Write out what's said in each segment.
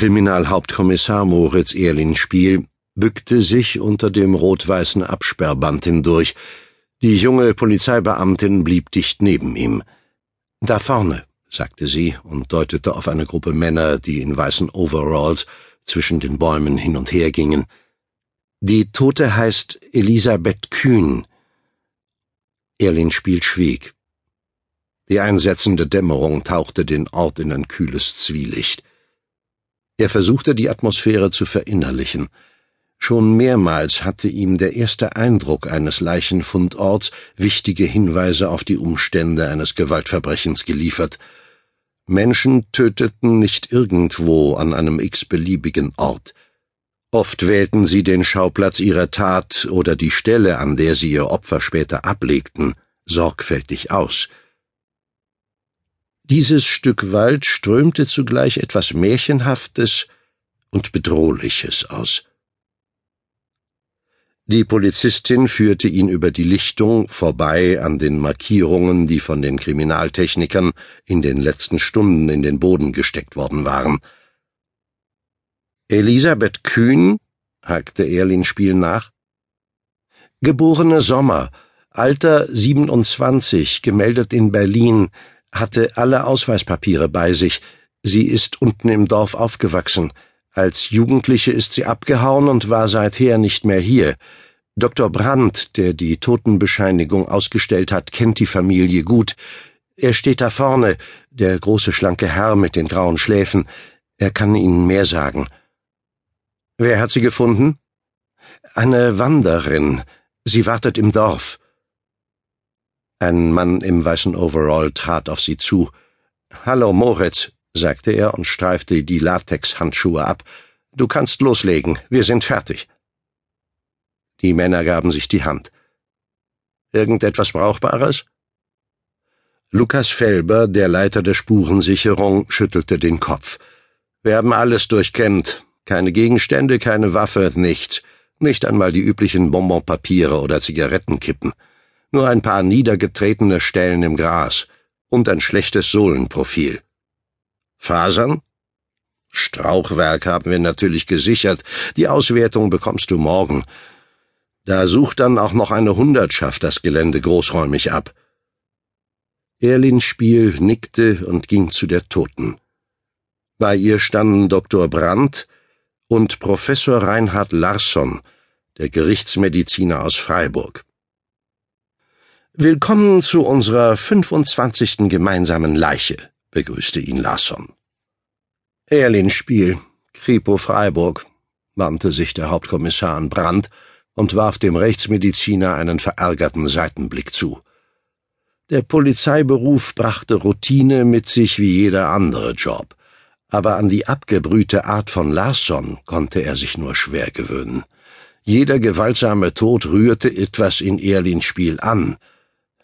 Kriminalhauptkommissar Moritz Erlinspiel bückte sich unter dem rot-weißen Absperrband hindurch. Die junge Polizeibeamtin blieb dicht neben ihm. Da vorne, sagte sie und deutete auf eine Gruppe Männer, die in weißen Overalls zwischen den Bäumen hin und her gingen. Die Tote heißt Elisabeth Kühn. Erlinspiel schwieg. Die einsetzende Dämmerung tauchte den Ort in ein kühles Zwielicht. Er versuchte die Atmosphäre zu verinnerlichen. Schon mehrmals hatte ihm der erste Eindruck eines Leichenfundorts wichtige Hinweise auf die Umstände eines Gewaltverbrechens geliefert. Menschen töteten nicht irgendwo an einem x-beliebigen Ort. Oft wählten sie den Schauplatz ihrer Tat oder die Stelle, an der sie ihr Opfer später ablegten, sorgfältig aus – dieses Stück Wald strömte zugleich etwas Märchenhaftes und Bedrohliches aus. Die Polizistin führte ihn über die Lichtung vorbei an den Markierungen, die von den Kriminaltechnikern in den letzten Stunden in den Boden gesteckt worden waren. Elisabeth Kühn? hakte Erlin Spiel nach. Geborene Sommer, Alter 27, gemeldet in Berlin, hatte alle Ausweispapiere bei sich. Sie ist unten im Dorf aufgewachsen. Als Jugendliche ist sie abgehauen und war seither nicht mehr hier. Dr. Brandt, der die Totenbescheinigung ausgestellt hat, kennt die Familie gut. Er steht da vorne, der große schlanke Herr mit den grauen Schläfen. Er kann Ihnen mehr sagen. Wer hat sie gefunden? Eine Wanderin. Sie wartet im Dorf. Ein Mann im weißen Overall trat auf sie zu. Hallo, Moritz, sagte er und streifte die Latexhandschuhe ab. Du kannst loslegen, wir sind fertig. Die Männer gaben sich die Hand. Irgendetwas Brauchbares? Lukas Felber, der Leiter der Spurensicherung, schüttelte den Kopf. Wir haben alles durchkämmt. Keine Gegenstände, keine Waffe, nichts. Nicht einmal die üblichen Bonbonpapiere oder Zigarettenkippen nur ein paar niedergetretene Stellen im Gras und ein schlechtes Sohlenprofil. Fasern? Strauchwerk haben wir natürlich gesichert, die Auswertung bekommst du morgen. Da sucht dann auch noch eine Hundertschaft das Gelände großräumig ab. Erlin Spiel nickte und ging zu der Toten. Bei ihr standen Dr. Brandt und Professor Reinhard Larsson, der Gerichtsmediziner aus Freiburg. Willkommen zu unserer 25. gemeinsamen Leiche, begrüßte ihn Larsson. Erlin Spiel, Kripo Freiburg, wandte sich der Hauptkommissar an Brandt und warf dem Rechtsmediziner einen verärgerten Seitenblick zu. Der Polizeiberuf brachte Routine mit sich wie jeder andere Job, aber an die abgebrühte Art von Larsson konnte er sich nur schwer gewöhnen. Jeder gewaltsame Tod rührte etwas in Erlins Spiel an,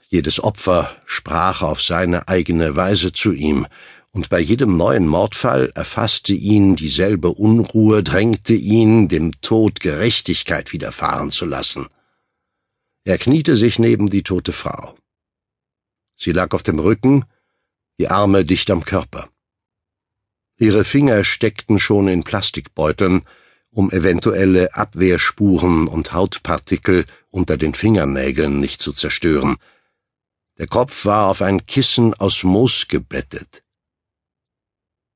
jedes Opfer sprach auf seine eigene Weise zu ihm, und bei jedem neuen Mordfall erfasste ihn dieselbe Unruhe, drängte ihn, dem Tod Gerechtigkeit widerfahren zu lassen. Er kniete sich neben die tote Frau. Sie lag auf dem Rücken, die Arme dicht am Körper. Ihre Finger steckten schon in Plastikbeuteln, um eventuelle Abwehrspuren und Hautpartikel unter den Fingernägeln nicht zu zerstören, der Kopf war auf ein Kissen aus Moos gebettet.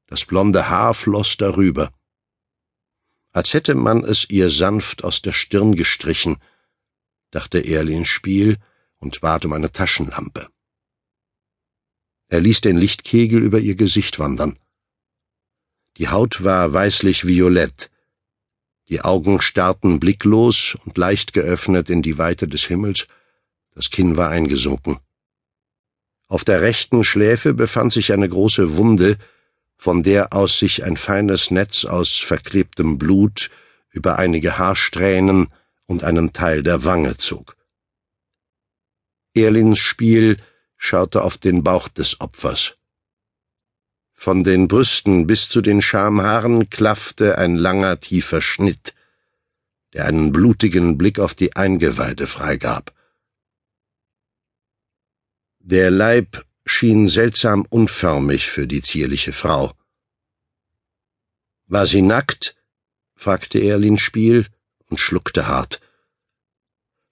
Das blonde Haar floss darüber. Als hätte man es ihr sanft aus der Stirn gestrichen, dachte Erlin Spiel und bat um eine Taschenlampe. Er ließ den Lichtkegel über ihr Gesicht wandern. Die Haut war weißlich-violett, die Augen starrten blicklos und leicht geöffnet in die Weite des Himmels, das Kinn war eingesunken. Auf der rechten Schläfe befand sich eine große Wunde, von der aus sich ein feines Netz aus verklebtem Blut über einige Haarsträhnen und einen Teil der Wange zog. Erlins Spiel schaute auf den Bauch des Opfers. Von den Brüsten bis zu den Schamhaaren klaffte ein langer, tiefer Schnitt, der einen blutigen Blick auf die Eingeweide freigab. Der Leib schien seltsam unförmig für die zierliche Frau. War sie nackt? fragte Erlin Spiel und schluckte hart.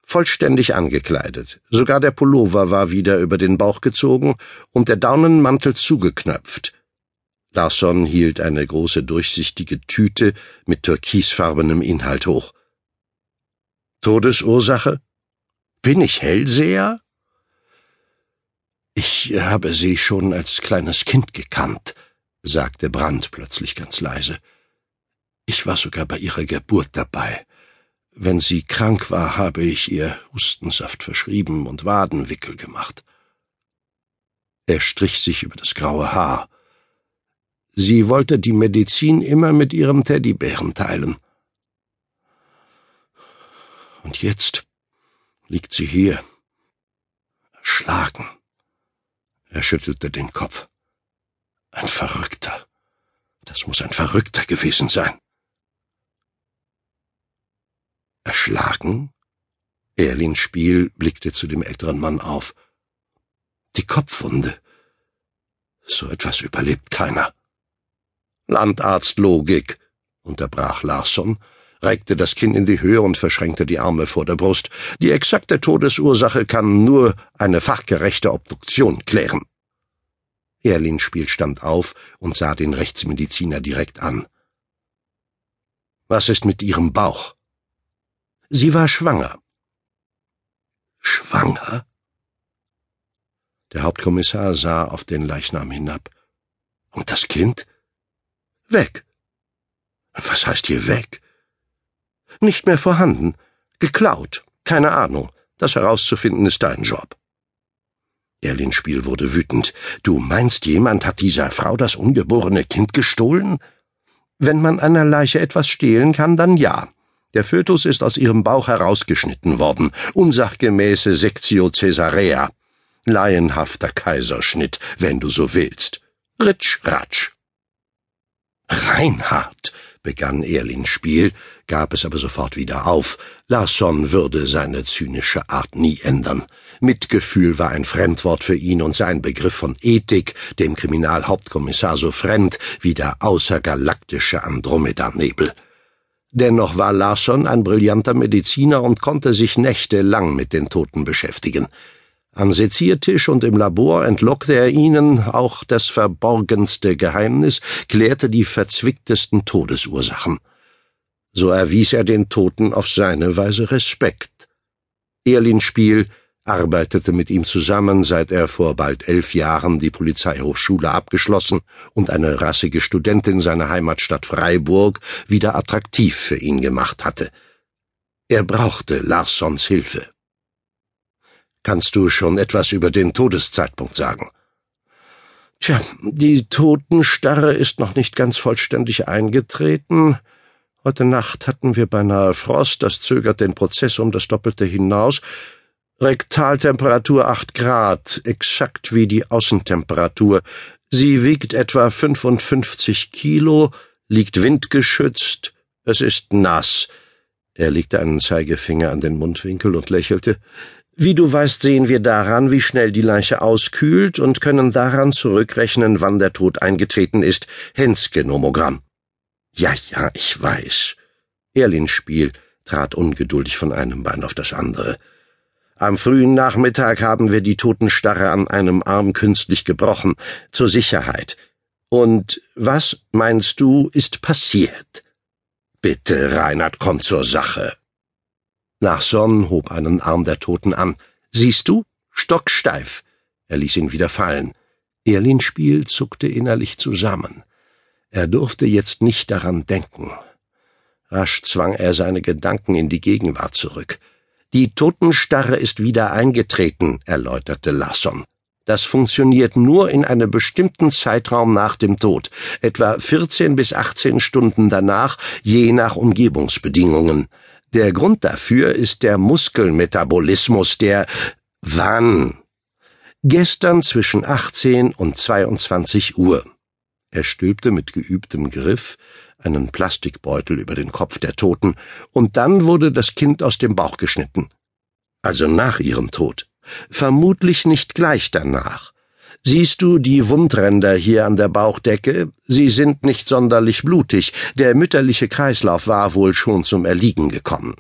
Vollständig angekleidet. Sogar der Pullover war wieder über den Bauch gezogen und der Daunenmantel zugeknöpft. Larsson hielt eine große durchsichtige Tüte mit türkisfarbenem Inhalt hoch. Todesursache? Bin ich Hellseher? Ich habe sie schon als kleines Kind gekannt, sagte Brandt plötzlich ganz leise. Ich war sogar bei ihrer Geburt dabei. Wenn sie krank war, habe ich ihr Hustensaft verschrieben und Wadenwickel gemacht. Er strich sich über das graue Haar. Sie wollte die Medizin immer mit ihrem Teddybären teilen. Und jetzt liegt sie hier, erschlagen. Er schüttelte den Kopf. Ein Verrückter. Das muss ein Verrückter gewesen sein. Erschlagen? Erlin Spiel blickte zu dem älteren Mann auf. Die Kopfwunde. So etwas überlebt keiner. Landarztlogik, unterbrach Larsson, reckte das Kinn in die Höhe und verschränkte die Arme vor der Brust. Die exakte Todesursache kann nur eine fachgerechte Obduktion klären. Erlinspiel stand auf und sah den Rechtsmediziner direkt an. Was ist mit Ihrem Bauch? Sie war schwanger. Schwanger? Der Hauptkommissar sah auf den Leichnam hinab. Und das Kind? Weg. Was heißt hier weg? Nicht mehr vorhanden. Geklaut. Keine Ahnung. Das herauszufinden ist dein Job. Erlinspiel wurde wütend. Du meinst, jemand hat dieser Frau das ungeborene Kind gestohlen? Wenn man einer Leiche etwas stehlen kann, dann ja. Der Fötus ist aus ihrem Bauch herausgeschnitten worden. Unsachgemäße Sektio Caesarea. Laienhafter Kaiserschnitt, wenn du so willst. Ritsch, ratsch. Reinhard, begann Erlins Spiel, gab es aber sofort wieder auf. Larsson würde seine zynische Art nie ändern. Mitgefühl war ein Fremdwort für ihn und sein Begriff von Ethik dem Kriminalhauptkommissar so fremd wie der außergalaktische Andromedanebel. Dennoch war Larsson ein brillanter Mediziner und konnte sich nächtelang mit den Toten beschäftigen. Am Seziertisch und im Labor entlockte er ihnen auch das verborgenste Geheimnis, klärte die verzwicktesten Todesursachen. So erwies er den Toten auf seine Weise Respekt. Erlin Spiel arbeitete mit ihm zusammen, seit er vor bald elf Jahren die Polizeihochschule abgeschlossen und eine rassige Studentin seiner Heimatstadt Freiburg wieder attraktiv für ihn gemacht hatte. Er brauchte Larssons Hilfe. Kannst du schon etwas über den Todeszeitpunkt sagen? Tja, die Totenstarre ist noch nicht ganz vollständig eingetreten. Heute Nacht hatten wir beinahe Frost, das zögert den Prozess um das Doppelte hinaus. Rektaltemperatur acht Grad, exakt wie die Außentemperatur. Sie wiegt etwa 55 Kilo, liegt windgeschützt, es ist nass. Er legte einen Zeigefinger an den Mundwinkel und lächelte. Wie du weißt, sehen wir daran, wie schnell die Leiche auskühlt und können daran zurückrechnen, wann der Tod eingetreten ist. Hens-Genomogramm. Ja, ja, ich weiß. Erlins Spiel trat ungeduldig von einem Bein auf das andere. Am frühen Nachmittag haben wir die Totenstarre an einem Arm künstlich gebrochen, zur Sicherheit. Und was, meinst du, ist passiert? Bitte, Reinhard, komm zur Sache. Nachson hob einen Arm der Toten an. Siehst du? Stocksteif. Er ließ ihn wieder fallen. Erlin Spiel zuckte innerlich zusammen. Er durfte jetzt nicht daran denken. Rasch zwang er seine Gedanken in die Gegenwart zurück. Die Totenstarre ist wieder eingetreten, erläuterte Lasson. Das funktioniert nur in einem bestimmten Zeitraum nach dem Tod, etwa 14 bis 18 Stunden danach, je nach Umgebungsbedingungen. Der Grund dafür ist der Muskelmetabolismus, der wann? Gestern zwischen 18 und 22 Uhr. Er stülpte mit geübtem Griff einen Plastikbeutel über den Kopf der Toten, und dann wurde das Kind aus dem Bauch geschnitten. Also nach ihrem Tod. Vermutlich nicht gleich danach. Siehst du die Wundränder hier an der Bauchdecke? Sie sind nicht sonderlich blutig. Der mütterliche Kreislauf war wohl schon zum Erliegen gekommen.